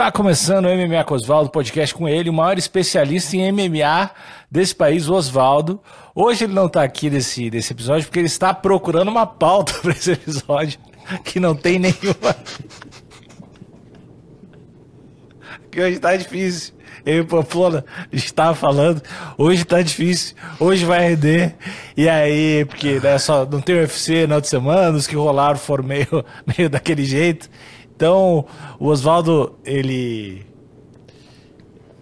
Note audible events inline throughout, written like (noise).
Está começando o MMA com Oswaldo, podcast com ele, o maior especialista em MMA desse país, o Oswaldo. Hoje ele não está aqui nesse, nesse episódio porque ele está procurando uma pauta (laughs) para esse episódio que não tem nenhuma. que hoje está difícil. Eu e Pamplona estava falando, hoje tá difícil, hoje vai render. E aí, porque né, só não tem UFC na outra semana, os que rolaram foram meio, (laughs) meio daquele jeito. Então, o Oswaldo, ele.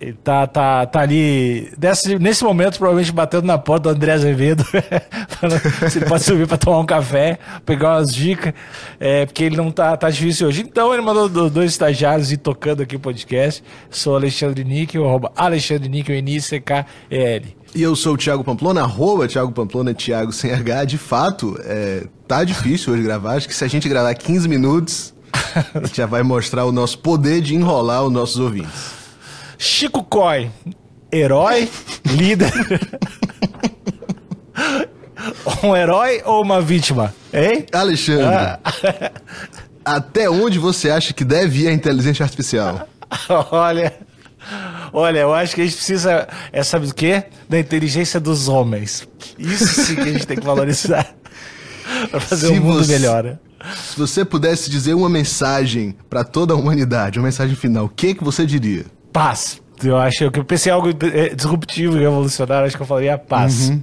Ele tá, tá, tá ali, nesse, nesse momento, provavelmente batendo na porta do André Azevedo, (laughs) falando se ele pode subir para tomar um café, pegar umas dicas, é, porque ele não tá, tá difícil hoje. Então, ele mandou dois estagiários ir tocando aqui o podcast. Sou Alexandre Níquel, arroba Alexandre Níquel, N-I-C-K-E-L. E eu sou o Thiago Pamplona, arroba Thiago Pamplona, Thiago sem H. De fato, é, tá difícil hoje gravar. Acho que se a gente gravar 15 minutos, (laughs) já vai mostrar o nosso poder de enrolar os nossos ouvintes. Chico Coy, herói, líder. (laughs) um herói ou uma vítima? Hein? Alexandre, ah. (laughs) até onde você acha que deve ir a inteligência artificial? Olha. Olha, eu acho que a gente precisa, é, sabe do quê? Da inteligência dos homens. Isso sim que a gente tem que valorizar. para fazer o um mundo você, melhor. Se você pudesse dizer uma mensagem para toda a humanidade, uma mensagem final, o que que você diria? Paz. Eu acho que eu pensei em algo é, disruptivo e revolucionário, acho que eu falaria paz. Uhum.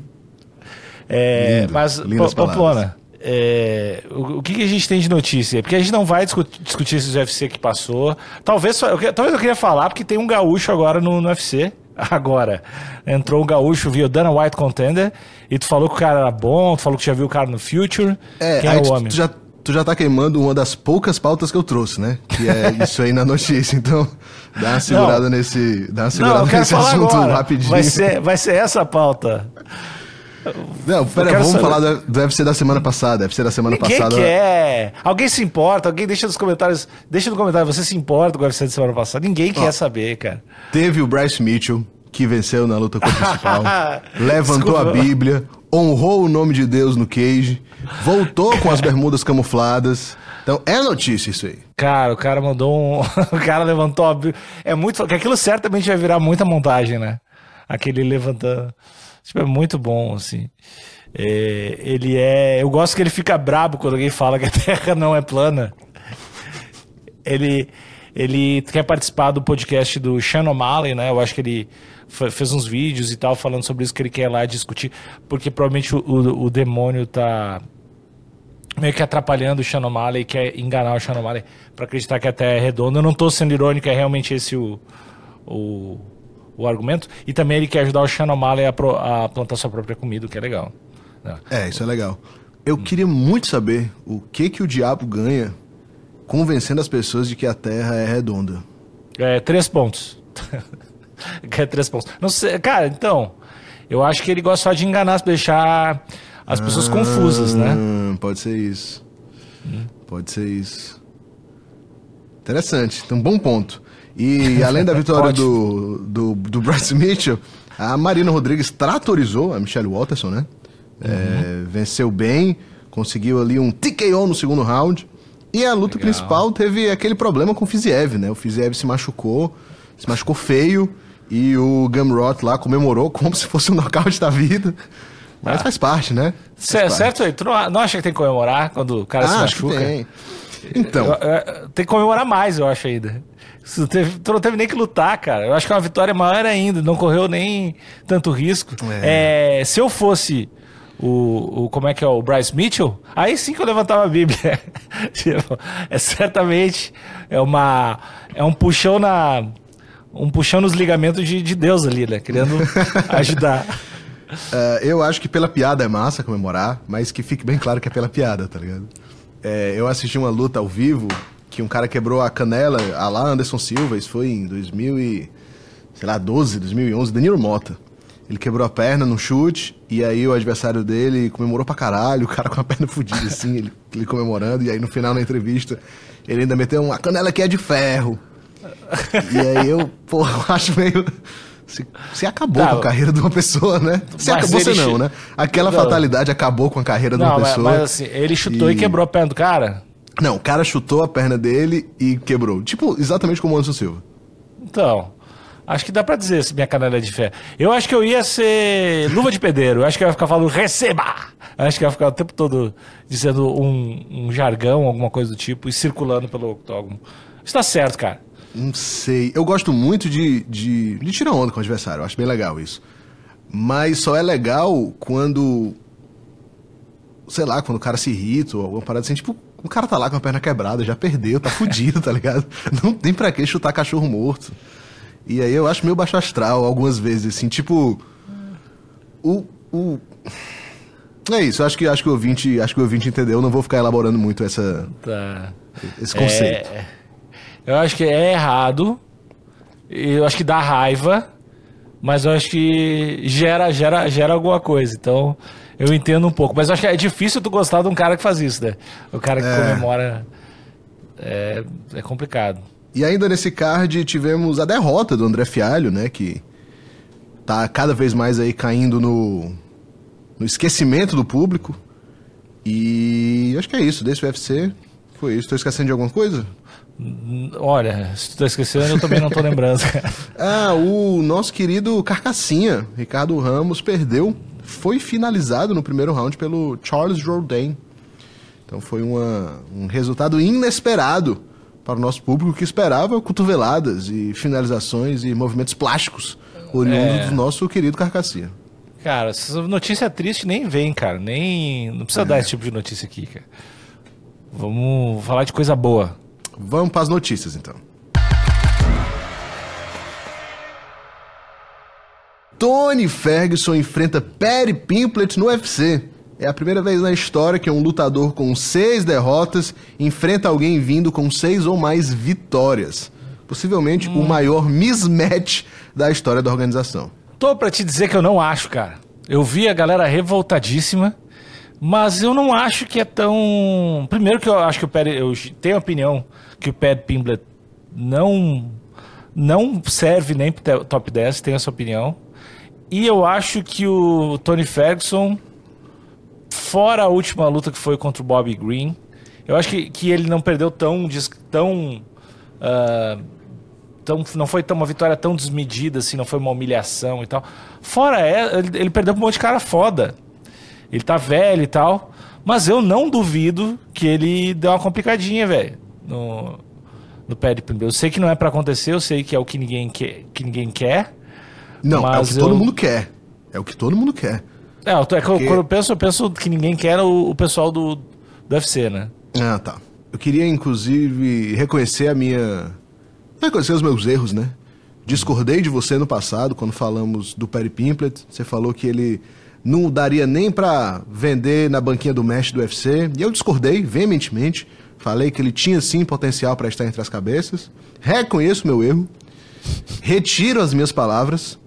É, Lindo, mas, Pamplona, é, o, o que, que, a gente tem de notícia? Porque a gente não vai discutir, discutir esses UFC que passou. Talvez, eu, talvez eu queria falar, porque tem um gaúcho agora no, no UFC. (laughs) Agora, entrou um gaúcho via Dana White Contender e tu falou que o cara era bom, tu falou que já viu o cara no Future. É, Quem é o homem? Tu já, tu já tá queimando uma das poucas pautas que eu trouxe, né? Que é (laughs) isso aí na notícia. Então, dá uma segurada não. nesse, dá uma segurada não, nesse assunto agora. rapidinho. Vai ser, vai ser essa a pauta. Não, pera, vamos saber. falar do, do UFC da semana passada. UFC da semana Ninguém passada. quer. Alguém se importa? Alguém deixa nos comentários. Deixa no comentário, você se importa com o UFC da semana passada? Ninguém Ó, quer saber, cara. Teve o Bryce Mitchell, que venceu na luta principal. (laughs) levantou Desculpa. a Bíblia, honrou o nome de Deus no cage, voltou com as bermudas camufladas. Então é notícia isso aí. Cara, o cara mandou um. (laughs) o cara levantou a Bíblia. É muito. Porque aquilo certamente vai virar muita montagem, né? Aquele levantando. Tipo, é muito bom, assim. É, ele é. Eu gosto que ele fica brabo quando alguém fala que a (laughs) Terra não é plana. Ele, ele quer participar do podcast do Sean O'Malley, né? Eu acho que ele fez uns vídeos e tal falando sobre isso que ele quer lá discutir, porque provavelmente o, o, o demônio tá meio que atrapalhando o Sean O'Malley e quer enganar o Sean O'Malley para acreditar que a Terra é redonda. Eu não estou sendo irônico, é realmente esse o, o o argumento. E também ele quer ajudar o Shannon O'Malley a, pro, a plantar sua própria comida, o que é legal. É, isso é legal. Eu queria muito saber o que que o diabo ganha convencendo as pessoas de que a Terra é redonda. É, três pontos. (laughs) é três pontos. Não sei, cara, então, eu acho que ele gosta só de enganar, deixar as pessoas ah, confusas, né? Pode ser isso. Hum. Pode ser isso. Interessante. Então, bom ponto. E (laughs) além da vitória do, do, do Bryce Mitchell, a Marina Rodrigues tratorizou a Michelle Walterson, né? Uhum. É, venceu bem, conseguiu ali um TKO no segundo round. E a luta Legal. principal teve aquele problema com o Fiziev, né? O Fiziev se machucou, se machucou feio. E o Gumrot lá comemorou como se fosse um nocaute da vida. Mas ah. faz parte, né? Faz certo, aí. Tu não, não acha que tem que comemorar quando o cara ah, se machuca? Tem. Então. Eu, eu, tem que comemorar mais, eu acho ainda. Tu, teve, tu não teve nem que lutar, cara. Eu acho que é uma vitória maior ainda. Não correu nem tanto risco. É. É, se eu fosse o, o, Como é que é? O Bryce Mitchell, aí sim que eu levantava a Bíblia. (laughs) Tipo, é certamente. É uma. É um puxão na. Um puxão nos ligamentos de, de Deus ali, né? Querendo (laughs) ajudar. Uh, eu acho que pela piada é massa comemorar, mas que fique bem claro que é pela piada, tá ligado? É, eu assisti uma luta ao vivo que um cara quebrou a canela, a lá Anderson Silva, isso foi em 2000 e, sei lá, 12, 2011, Danilo Mota. Ele quebrou a perna num chute, e aí o adversário dele comemorou pra caralho, o cara com a (laughs) perna fodida assim, ele, ele comemorando, e aí no final da entrevista ele ainda meteu uma canela que é de ferro. E aí eu, pô, acho meio. Se, se acabou tá, com a carreira de uma pessoa, né? Se acabou, você não, né? Aquela não. fatalidade acabou com a carreira não, de uma mas, pessoa. Mas assim, ele chutou e... e quebrou a perna do cara? Não, o cara chutou a perna dele e quebrou. Tipo, exatamente como o Anderson Silva. Então, acho que dá pra dizer se minha canela é de fé. Eu acho que eu ia ser luva de pedreiro. Eu acho que eu ia ficar falando receba! Eu acho que eu ia ficar o tempo todo dizendo um, um jargão, alguma coisa do tipo, e circulando pelo octógono. Isso tá certo, cara. Não sei. Eu gosto muito de, de, de tirar onda com o adversário. Eu acho bem legal isso. Mas só é legal quando. Sei lá, quando o cara se irrita ou alguma parada assim, tipo, o cara tá lá com a perna quebrada, já perdeu, tá fudido, tá ligado? (laughs) Não tem pra que chutar cachorro morto. E aí eu acho meio baixo astral algumas vezes, assim, tipo. O. o... É isso, acho que, acho, que o ouvinte, acho que o ouvinte entendeu, não vou ficar elaborando muito essa, Tá. esse conceito. É, eu acho que é errado. Eu acho que dá raiva. Mas eu acho que gera, gera, gera alguma coisa. Então, eu entendo um pouco. Mas eu acho que é difícil tu gostar de um cara que faz isso, né? O cara que É. comemora. É, é complicado. E ainda nesse card tivemos a derrota do André Fialho, né? Que tá cada vez mais aí caindo no, no esquecimento do público. E acho que é isso, desse UFC. Foi isso. Tô esquecendo de alguma coisa? Olha, se tu tá esquecendo, eu também não tô lembrando. (laughs) Ah, o nosso querido Carcassinha, Ricardo Ramos, perdeu. Foi finalizado no primeiro round pelo Charles Jourdain. Então foi uma, um resultado inesperado para o nosso público que esperava cotoveladas e finalizações e movimentos plásticos oriundos É. do nosso querido Carcassinha. cara, essa notícia triste nem vem, cara. Nem. Não precisa dar esse tipo de notícia aqui, cara. Vamos falar de coisa boa. Vamos para as notícias então. Tony Ferguson enfrenta Perry Pimblett no UFC. É a primeira vez na história que um lutador com seis derrotas enfrenta alguém vindo com seis ou mais vitórias. Possivelmente o maior mismatch da história da organização. Tô pra te dizer que eu não acho, cara. Eu vi a galera revoltadíssima, mas eu não acho que é tão. Primeiro que eu acho que o Perry. Eu tenho a opinião que o Perry Pimblett não, não serve nem pro top 10, tenho essa opinião. E eu acho que o Tony Ferguson, fora a última luta que foi contra o Bobby Green, eu acho que, que ele não perdeu tão. tão ah, tão, não foi tão, uma vitória tão desmedida, assim, não foi uma humilhação e tal. Fora é, ele, ele perdeu pra um monte de cara foda. Ele tá velho e tal. Mas eu não duvido que ele deu uma complicadinha, velho. No, no pé de primeiro. Eu sei que não é pra acontecer, eu sei que é o que ninguém quer. Que ninguém quer. Não, é o que todo eu- mundo quer. É o que todo mundo quer. É, eu tô- é Porque- quando eu penso, eu penso que ninguém quer o, o pessoal do, do UFC, né? Ah, tá. Eu queria, inclusive, reconhecer a minha. Reconhecer os meus erros, né? Discordei de você no passado, quando falamos do Perry Pimplett. Você falou que ele não daria nem pra vender na banquinha do mestre do UFC. E eu discordei veementemente. Falei que ele tinha sim potencial pra estar entre as cabeças. Reconheço meu erro. Retiro as minhas palavras.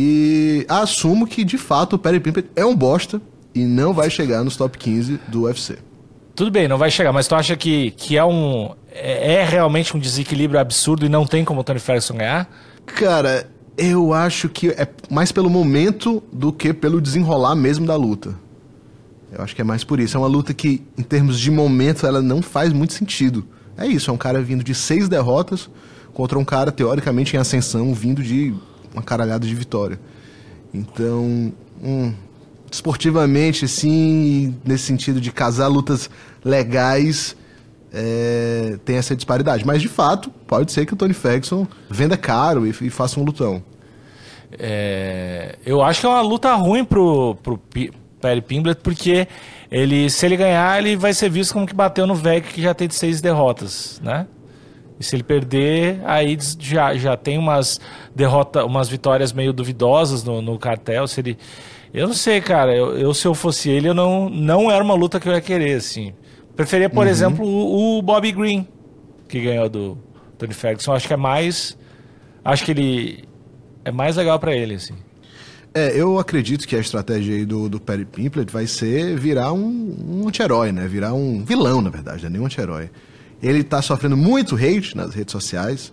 E assumo que, de fato, o Perry Pimplett é um bosta e não vai chegar nos top 15 do UFC. Tudo bem, não vai chegar, mas tu acha que, que é um. É, é realmente um desequilíbrio absurdo e não tem como o Tony Ferguson ganhar? Cara, eu acho que é mais pelo momento do que pelo desenrolar mesmo da luta. Eu acho que é mais por isso. É uma luta que, em termos de momento, ela não faz muito sentido. É isso, é um cara vindo de seis derrotas contra um cara, teoricamente, em ascensão, vindo de uma caralhada de vitória. Então, hum, esportivamente, assim, nesse sentido de casar lutas legais, é, tem essa disparidade. Mas, de fato, pode ser que o Tony Ferguson venda caro e, e faça um lutão. É, eu acho que é uma luta ruim pro, pro Perry Pimblett, porque ele, se ele ganhar, ele vai ser visto como que bateu no velho que já tem seis derrotas, né? E se ele perder, aí já, já tem umas derrotas, umas vitórias meio duvidosas no, no cartel. Se ele, eu não sei, cara. Eu, eu, se eu fosse ele, eu não, não era uma luta que eu ia querer, assim. Preferia, por exemplo, o, o Bobby Green, que ganhou do Tony Ferguson. Acho que é mais. Acho que ele é mais legal pra ele, assim. É, eu acredito que a estratégia aí do, do Perry Pimplett vai ser virar um, um anti-herói, né? Virar um vilão, na verdade, não é nem um anti-herói. Ele tá sofrendo muito hate nas redes sociais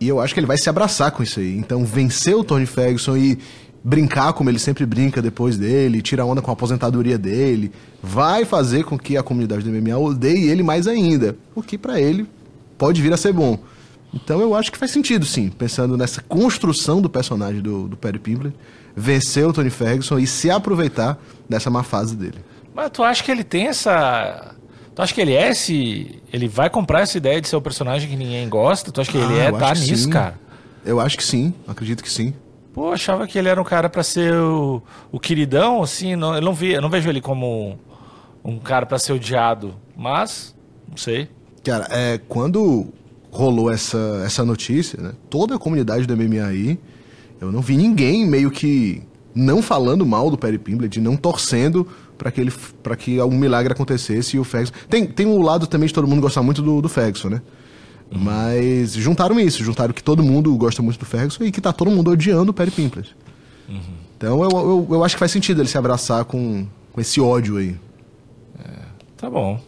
e eu acho que ele vai se abraçar com isso aí. Então, vencer o Tony Ferguson e brincar como ele sempre brinca depois dele, tirar onda com a aposentadoria dele, vai fazer com que a comunidade do MMA odeie ele mais ainda, o que para ele pode vir a ser bom. Então eu acho que faz sentido, sim, pensando nessa construção do personagem do, do Perry Pimbler, vencer o Tony Ferguson e se aproveitar dessa má fase dele. Mas tu acha que ele tem essa. Tu acha que ele é esse. Ele vai comprar essa ideia de ser o personagem que ninguém gosta? Tu acha que ele Ah, é eu tá nisso, sim. cara? Eu acho que sim, acredito que sim. Pô, achava que ele era um cara pra ser o, o queridão, assim. Não, eu, não vi, eu não vejo ele como um cara pra ser odiado. Mas, não sei. Cara, é, quando rolou essa, essa notícia, né, toda a comunidade do MMA aí, eu não vi ninguém meio que não falando mal do Perry Pimblett, não torcendo para que, ele, pra que algum milagre acontecesse e o Ferguson... Tem, tem um lado também de todo mundo gostar muito do, do Ferguson, né? Mas juntaram isso, juntaram que todo mundo gosta muito do Ferguson e que tá todo mundo odiando o Perry Pimblett. Então eu, eu, eu acho que faz sentido ele se abraçar com, com esse ódio aí. Tá bom.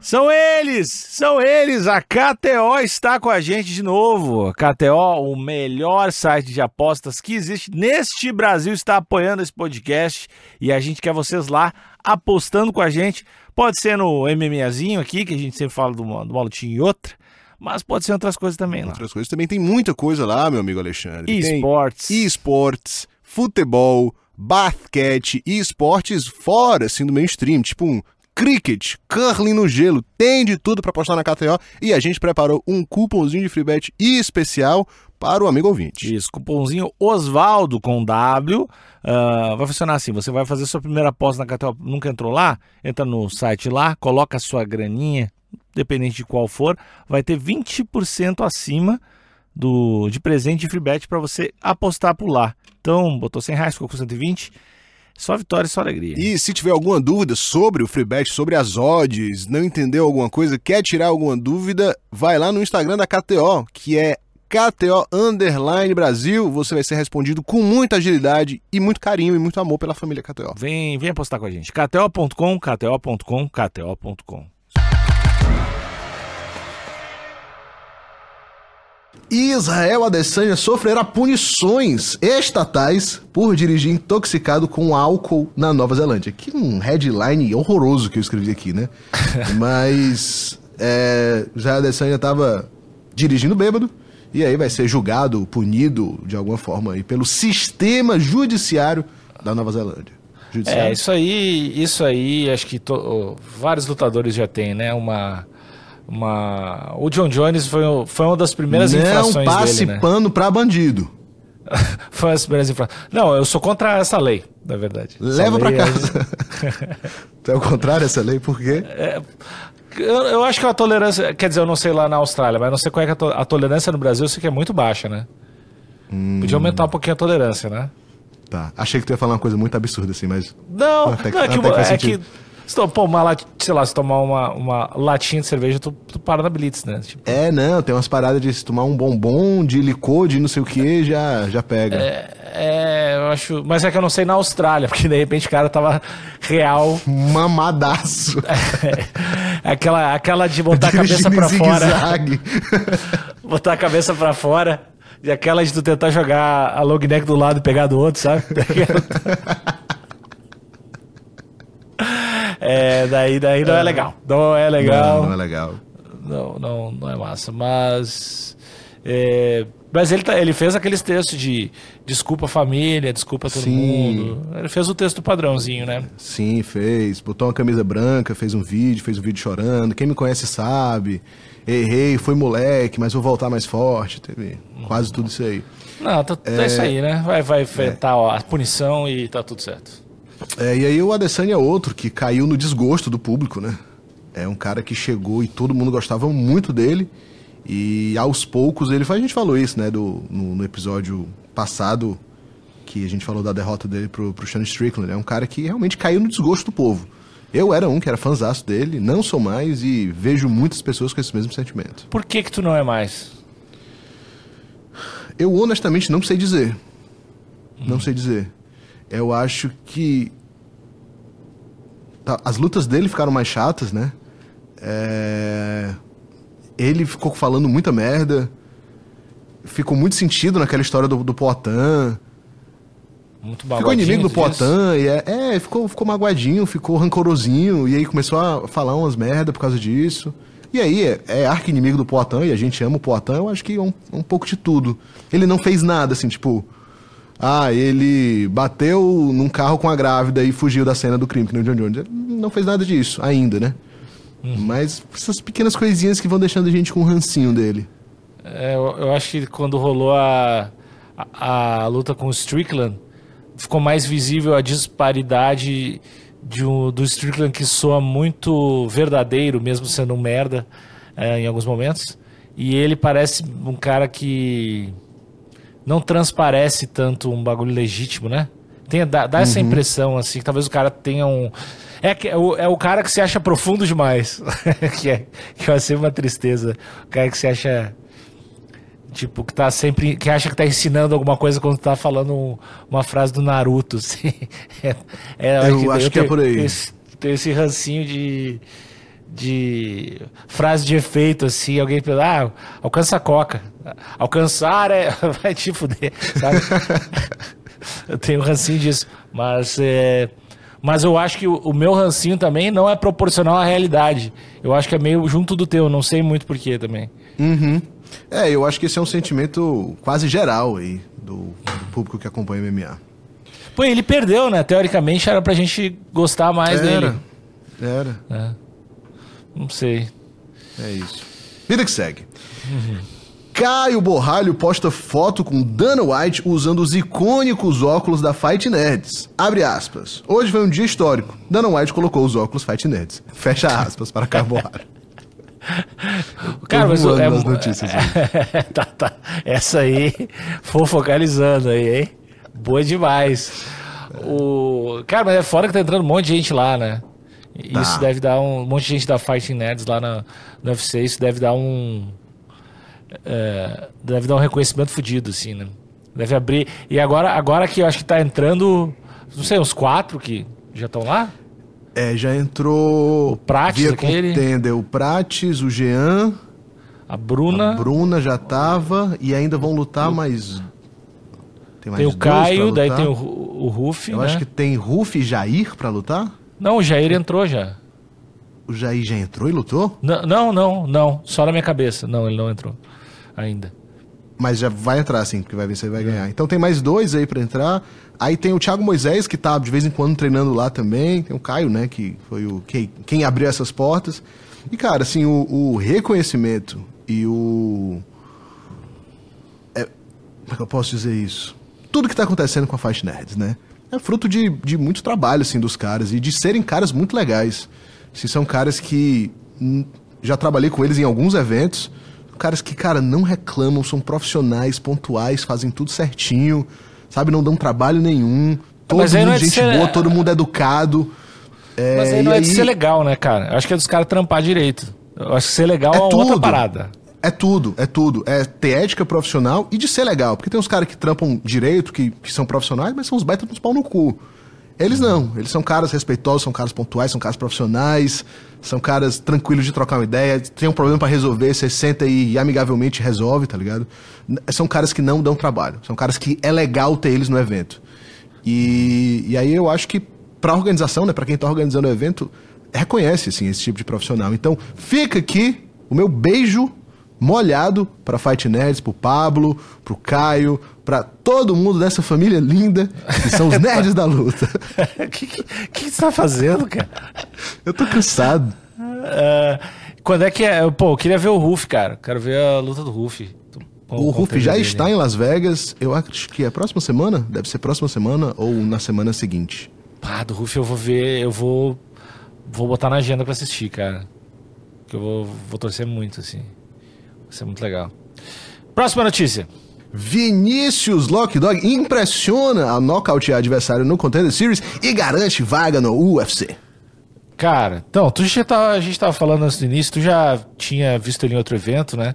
São eles! São eles! A KTO está com a gente de novo. A KTO, o melhor site de apostas que existe neste Brasil, está apoiando esse podcast e a gente quer vocês lá apostando com a gente. Pode ser no MMAzinho aqui, que a gente sempre fala de uma, de uma lutinha e outra, mas pode ser outras coisas também lá. Outras coisas também tem muita coisa lá, meu amigo Alexandre. Esportes. esportes, futebol, basquete e esportes fora, assim, do mainstream, tipo um cricket, curling no gelo, tem de tudo pra apostar na KTO e a gente preparou um cupomzinho de free bet especial para o amigo ouvinte. Isso, cupomzinho Osvaldo com W. ah, vai funcionar assim: você vai fazer sua primeira aposta na KTO, nunca entrou lá? Entra no site lá, coloca a sua graninha, dependente de qual for, vai ter 20% acima do, de presente de free para você apostar por lá. Então, botou 100 reais, ficou com 120. Só vitória e só alegria. E se tiver alguma dúvida sobre o free bet, sobre as odds, não entendeu alguma coisa, quer tirar alguma dúvida, vai lá no Instagram da KTO, que é KTO Underline Brasil. Você vai ser respondido com muita agilidade e muito carinho e muito amor pela família KTO. Vem, vem apostar com a gente. KTO.com, KTO.com, KTO.com. Israel Adesanya sofrerá punições estatais por dirigir intoxicado com álcool na Nova Zelândia. Que um headline horroroso que eu escrevi aqui, né? (laughs) Mas é, Israel Adesanya estava dirigindo bêbado e aí vai ser julgado, punido de alguma forma aí pelo sistema judiciário da Nova Zelândia. Judiciário? É, isso aí, isso aí, acho que to- vários lutadores já têm, né? Uma, uma... O John Jones foi, foi uma das primeiras Não infrações passe dele, né? pano pra bandido. (laughs) foi das primeiras infrações. Não, eu sou contra essa lei, na verdade. Leva pra lei é- casa. (laughs) É o contrário essa lei, por quê? Eu, eu acho que a tolerância, quer dizer, eu não sei lá na Austrália, mas não sei qual é que é a, to- a tolerância no Brasil, eu sei que é muito baixa, né? Hum. Podia aumentar um pouquinho a tolerância, né? Tá. Achei que tu ia falar uma coisa muito absurda assim, mas. Não, Até não é que, até que é que. Se tu, pô, uma, sei lá, se tomar uma, uma latinha de cerveja, tu, tu para na Blitz, né? Tipo, É, não, tem umas paradas de se tomar um bombom de licor, de não sei o que, já, já pega. é, é, eu acho. Mas é que eu não sei na Austrália, porque de repente o cara tava real. Mamadaço. (laughs) aquela, aquela de botar a cabeça pra fora. (laughs) Botar a cabeça pra fora. E aquela de tu tentar jogar a long neck do lado e pegar do outro, sabe? (laughs) é, daí, daí não é legal. Não é legal. Não, não é legal. Não, não, não é massa. Mas. é, mas ele, tá- ele fez aqueles textos de desculpa a família, desculpa todo Sim. mundo. Ele fez o texto padrãozinho, né? Sim, fez. Botou uma camisa branca, fez um vídeo, fez um vídeo chorando. Quem me conhece sabe. Errei, foi moleque, mas vou voltar mais forte. Teve quase tudo isso aí. Não, tá, é isso aí, né? Vai, vai enfrentar ó, a punição e tá tudo certo. É, e aí o Adesanya é outro que caiu no desgosto do público, né? É um cara que chegou e todo mundo gostava muito dele. E aos poucos ele. A gente falou isso, né? Do, no, no episódio passado, que a gente falou da derrota dele pro, pro Sean Strickland. É um cara que realmente caiu no desgosto do povo. Eu era um que era fãzaço dele, não sou mais e vejo muitas pessoas com esse mesmo sentimento. Por que que tu não é mais? Eu honestamente não sei dizer. Não sei dizer. Eu acho que. tá, as lutas dele ficaram mais chatas, né? É, Ele ficou falando muita merda. ficou muito sentido naquela história do, do Poitin. Muito Ficou inimigo do? Poitin, e é, é, ficou, ficou magoadinho, ficou rancorosinho, e aí começou a falar umas merda por causa disso. E aí, é, é arqui-inimigo do Poitin, e a gente ama o Poitin, eu acho que é um, um pouco de tudo. Ele não fez nada, assim, tipo... Ah, ele bateu num carro com a grávida e fugiu da cena do crime, que nem o John Jones. Ele não fez nada disso, ainda, né? Mas essas pequenas coisinhas que vão deixando a gente com um rancinho dele. É, eu, eu acho que quando rolou a, a, a luta com o Strickland, ficou mais visível a disparidade de um- do Strickland que soa muito verdadeiro, mesmo sendo um merda é, em alguns momentos. E ele parece um cara que não transparece tanto um bagulho legítimo, né? Tem, dá, dá essa impressão, assim, que talvez o cara tenha um. É, que- é, o, é o cara que se acha profundo demais. (laughs) que, é, que vai ser uma tristeza. O cara que se acha. Tipo, que tá sempre. Que acha que tá ensinando alguma coisa quando tá falando um- uma frase do Naruto, (laughs) assim. É, é, Eu acho que é por aí. tenho esse- rancinho de. De frase de efeito, assim, alguém ah, alcança a coca. Alcançar é. (laughs) Vai te fuder, sabe? (laughs) eu tenho um rancinho disso. Mas é. Mas eu acho que o, o meu rancinho também não é proporcional à realidade. Eu acho que é meio junto do teu, não sei muito porquê também. Uhum. É, eu acho que esse é um sentimento quase geral aí do, do público que acompanha MMA. Pô, ele perdeu, né? Teoricamente era pra gente gostar mais era, dele. era, É. Não sei. é isso. Vida que segue. Caio Borralho posta foto com Dana White usando os icônicos óculos da Fight Nerds. Abre aspas. Hoje foi um dia histórico. Dana White colocou os óculos Fight Nerds. Fecha aspas para Caio Borralho. (laughs) Cara, mas é, nas notícias (laughs) tá, tá. Essa aí, for focalizando aí, hein? Boa demais. O... Cara, mas é fora que tá entrando um monte de gente lá, né? Tá. Isso deve dar um, um monte de gente da Fighting Nerds lá na, no UFC. Isso deve dar um. É, deve dar um reconhecimento fudido, assim, né? Deve abrir. E agora, agora que eu acho que tá entrando, não sei, uns quatro que já estão lá? É, já entrou. O Prates, via aquele? contender, o Prates, o Jean, A Bruna. a Bruna já tava e ainda vão lutar mais. Tem mais Tem o Caio, daí tem o, o Ruff, Eu né? acho que tem Ruf e Jair pra lutar. Não, o Jair entrou já. O Jair já entrou e lutou? Não, não, não, não. Só na minha cabeça. Não, ele não entrou ainda. Mas já vai entrar sim, porque vai vencer e vai ganhar. Então tem mais dois aí pra entrar. Aí tem o Thiago Moisés, que tá de vez em quando treinando lá também. Tem o Caio, né, que foi o quem, quem abriu essas portas. E, cara, assim, o, o reconhecimento e o. é, como é que eu posso dizer isso? Tudo que tá acontecendo com a Fight Nerds, né? É fruto de, de muito trabalho, assim, dos caras. E de serem caras muito legais. Se são caras que. Já trabalhei com eles em alguns eventos. Caras que, cara, não reclamam, são profissionais, pontuais, fazem tudo certinho, sabe? Não dão trabalho nenhum. Todo Mas aí mundo é de gente ser- boa, todo mundo educado. É, Mas aí não é de ser legal, né, cara? Eu acho que é dos caras trampar direito. Eu acho que ser legal é, É outra tudo. parada. É tudo, é tudo. É ter ética profissional e de ser legal. Porque tem uns caras que trampam direito, que, que são profissionais, mas são uns baita dos pau no cu. Eles não. Eles são caras respeitosos, são caras pontuais, são caras profissionais, são caras tranquilos de trocar uma ideia. Tem um problema pra resolver, você senta e amigavelmente resolve, tá ligado? São caras que não dão trabalho. São caras que é legal ter eles no evento. E, e aí eu acho que pra organização, né, pra quem tá organizando o evento, reconhece assim esse tipo de profissional. Então, fica aqui o meu beijo molhado pra Fight Nerds, pro Pablo, pro Caio, pra todo mundo dessa família linda, que são os (laughs) nerds da luta. (laughs) O que, que, que você tá fazendo, cara? Eu tô cansado. É, quando é que é? Pô, eu queria ver o Ruff, cara. Quero ver a luta do Ruff. O Ruff já está em Las Vegas, eu acho que é próxima semana, deve ser próxima semana ou na semana seguinte. Pá, do Ruff eu vou ver, eu vou. Vou botar na agenda pra assistir, cara. Que eu vou, vou torcer muito, assim. Vai ser muito legal. Próxima notícia. Vinícius Lockdog impressiona a nocautear adversário no Contender Series e garante vaga no UFC. Cara, então, tu já tava, a gente tava falando antes do início, tu já tinha visto ele em outro evento, né?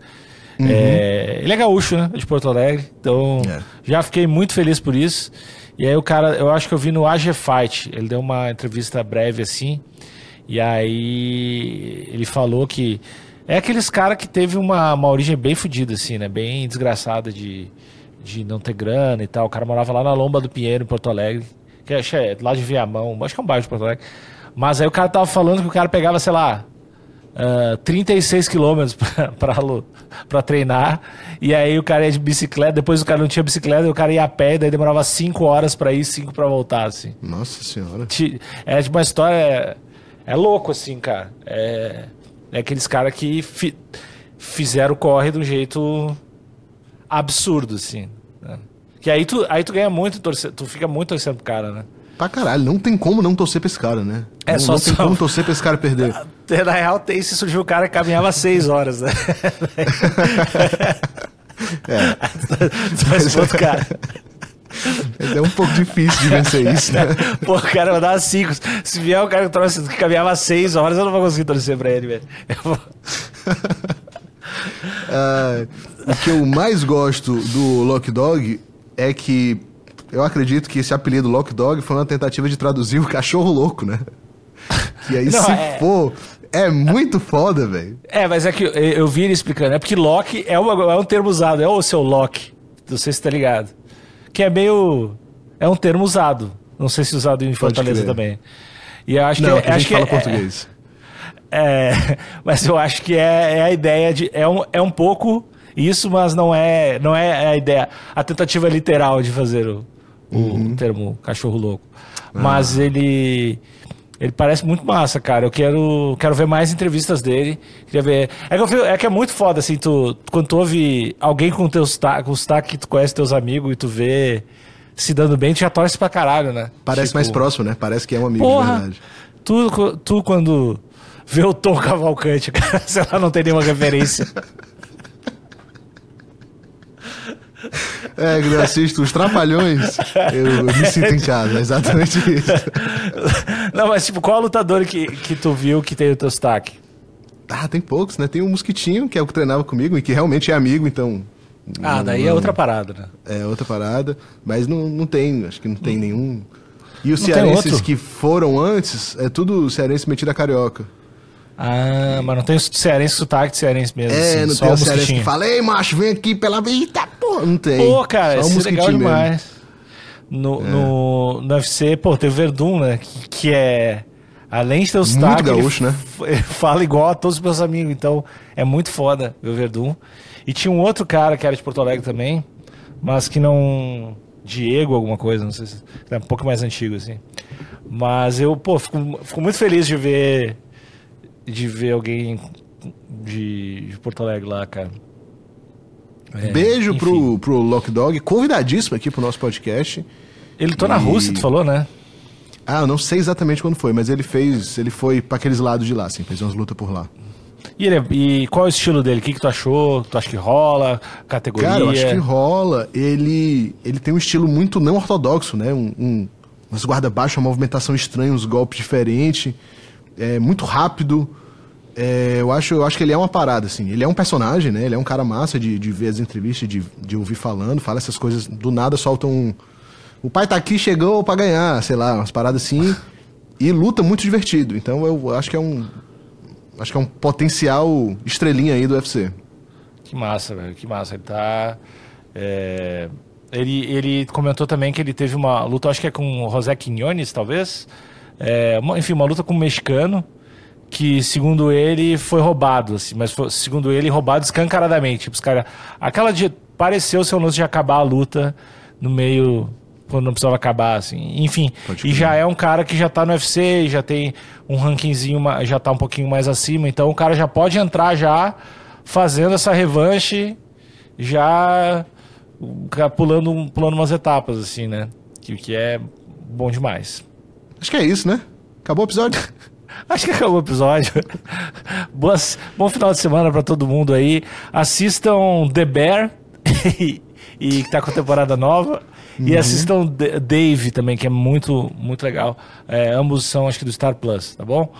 É, ele é gaúcho, né? De Porto Alegre. Então, É. já fiquei muito feliz por isso. E aí o cara, eu acho que eu vi no AG Fight, ele deu uma entrevista breve assim. E aí ele falou que É aqueles cara que teve uma, uma origem bem fodida, assim, né? Bem desgraçada de, de não ter grana e tal. O cara morava lá na Lomba do Pinheiro, em Porto Alegre. Que acho é lá de Viamão, acho que é um bairro de Porto Alegre. Mas aí o cara tava falando que o cara pegava, sei lá, uh, 36 quilômetros (laughs) pra treinar. E aí o cara ia de bicicleta, depois o cara não tinha bicicleta, o cara ia a pé, daí demorava 5 horas pra ir, 5 pra voltar, assim. Nossa senhora. É de uma história. É, é louco, assim, cara. É, é aqueles caras que fi, fizeram o corre de um jeito absurdo, assim. Né? Que aí tu, aí tu ganha muito, torce, tu fica muito torcendo pro cara, né? Pra caralho, não tem como não torcer pra esse cara, né? É não, só não tem só- como torcer pra esse cara perder. (laughs) Na real, tem se surgiu o cara que caminhava seis horas, né? (laughs) é. (laughs) Mas, outro cara. É um pouco difícil de vencer isso, né? (laughs) Pô, o cara mandava cinco. Se vier o cara que, trouxe, que caminhava seis horas, eu não vou conseguir torcer pra ele, velho. Eu vou- (laughs) Ah, o que eu mais gosto do Lock Dog é que eu acredito que esse apelido Lock Dog foi uma tentativa de traduzir o cachorro louco, né? E aí, Não, se é- for, é muito foda, velho. É, mas é que eu, eu vi ele explicando. É porque Loki é, uma- é um termo usado, é o seu Loki. Não sei se tá ligado. Que é meio. É um termo usado. Não sei se usado em Fortaleza também. E eu acho Não, que, que a gente que fala é, português. É, (laughs) mas eu acho que é, é a ideia de. É um, é um pouco isso, mas não é, não é a ideia. A tentativa literal de fazer o, o Uhum. termo cachorro louco. Ah. Mas ele. Ele parece muito massa, cara. Eu quero, quero ver mais entrevistas dele. Queria ver. É que, eu é que é muito foda, assim, tu, quando tu ouve alguém com teu sotaque, com sotaque que tu conhece teus amigos e tu vê se dando bem, tu já torce pra caralho, né? Parece Tipo, mais próximo, né? Parece que é um amigo de Porra! verdade. Tu, tu quando vê o Tom Cavalcante, (laughs) cara, sei lá, não tem nenhuma referência. É, eu assisto os Trapalhões, eu, eu me sinto em casa, é exatamente isso. (laughs) Não, mas tipo, qual lutador que, que tu viu que tem o teu sotaque? Ah, tem poucos, né? Tem o Mosquitinho, que é o que treinava comigo e que realmente é amigo, então. Ah, não- daí é não- outra parada, né? É outra parada, mas não, não tem, acho que não tem nenhum. E os Não cearenses que foram antes, é tudo cearense metido a carioca. Ah, mas não tem cearense sotaque de cearense mesmo. É, assim, não só tem o cearense que fala, ei, macho, vem aqui pela. Eita, pô, não tem. Pô, cara, isso é legal mosquitinho mesmo. É. demais. No, no, no UFC, pô, teve o Verdun, né? Que, que é. Além de ter o sotaque, ele gaúcho, né? (laughs) fala igual a todos os meus amigos, então é muito foda ver o Verdun. E tinha um outro cara que era de Porto Alegre também, mas que não. Diego, alguma coisa, não sei se. É um pouco mais antigo, assim. Mas eu, pô, fico, fico muito feliz de ver. De ver alguém de, de Porto Alegre lá, cara. É, Beijo enfim. pro, pro Lock Dog, convidadíssimo aqui pro nosso podcast. Ele tô na E- Rússia, tu falou, né? Ah, eu não sei exatamente quando foi, mas ele fez. Ele foi pra aqueles lados de lá, assim, fez umas lutas por lá. E, é- e qual é o estilo dele? O que, que tu achou? Tu acha que rola? Categoria? Cara, eu acho que rola. Ele, ele tem um estilo muito não ortodoxo, né? Um, um, umas guarda-baixo, uma movimentação estranha, uns golpes diferentes. É muito rápido. É, eu, acho, eu acho que ele é uma parada, assim. Ele é um personagem, né? Ele é um cara massa de, de ver as entrevistas, de, de ouvir falando, fala essas coisas. Do nada solta um. O pai tá aqui, chegou pra ganhar, sei lá, umas paradas assim. E luta muito divertido. Então eu acho que é um. Acho que é um potencial estrelinha aí do UFC. Que massa, velho. Que massa. Ele tá. é, Ele, ele comentou também que ele teve uma luta, acho que é com o José Quinones, talvez. É, uma- enfim, uma luta com um mexicano. Que, segundo ele, foi roubado, assim, mas foi- segundo ele, roubado escancaradamente. Tipo, os cara, aquela de. Pareceu ser um lance de acabar a luta no meio. Quando não precisava acabar, assim. Enfim. Pode E crer. já é um cara que já tá no UFC, já tem um rankingzinho, já tá um pouquinho mais acima. Então o cara já pode entrar já fazendo essa revanche, já pulando, pulando umas etapas, assim, né? Que, que é bom demais. Acho que é isso, né? Acabou o episódio? (laughs) Acho que acabou o episódio. (laughs) Boas, bom final de semana pra todo mundo aí. Assistam The Bear, (laughs) e, e que tá com temporada nova. E assistam Dave também, que é muito, muito legal. É, ambos são, acho que, do Star Plus, tá bom?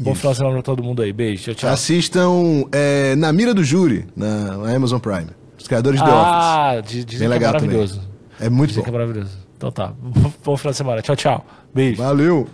Bom final de semana pra todo mundo aí. Beijo, tchau, tchau. Assistam é, Na Mira do Júri, na, na Amazon Prime. Os criadores de The Office. ah, di- dizem Bem que é legal também. maravilhoso. É muito Dizem bom. que é maravilhoso. Então tá. (laughs) Bom final de semana. Tchau, tchau. Beijo. Valeu!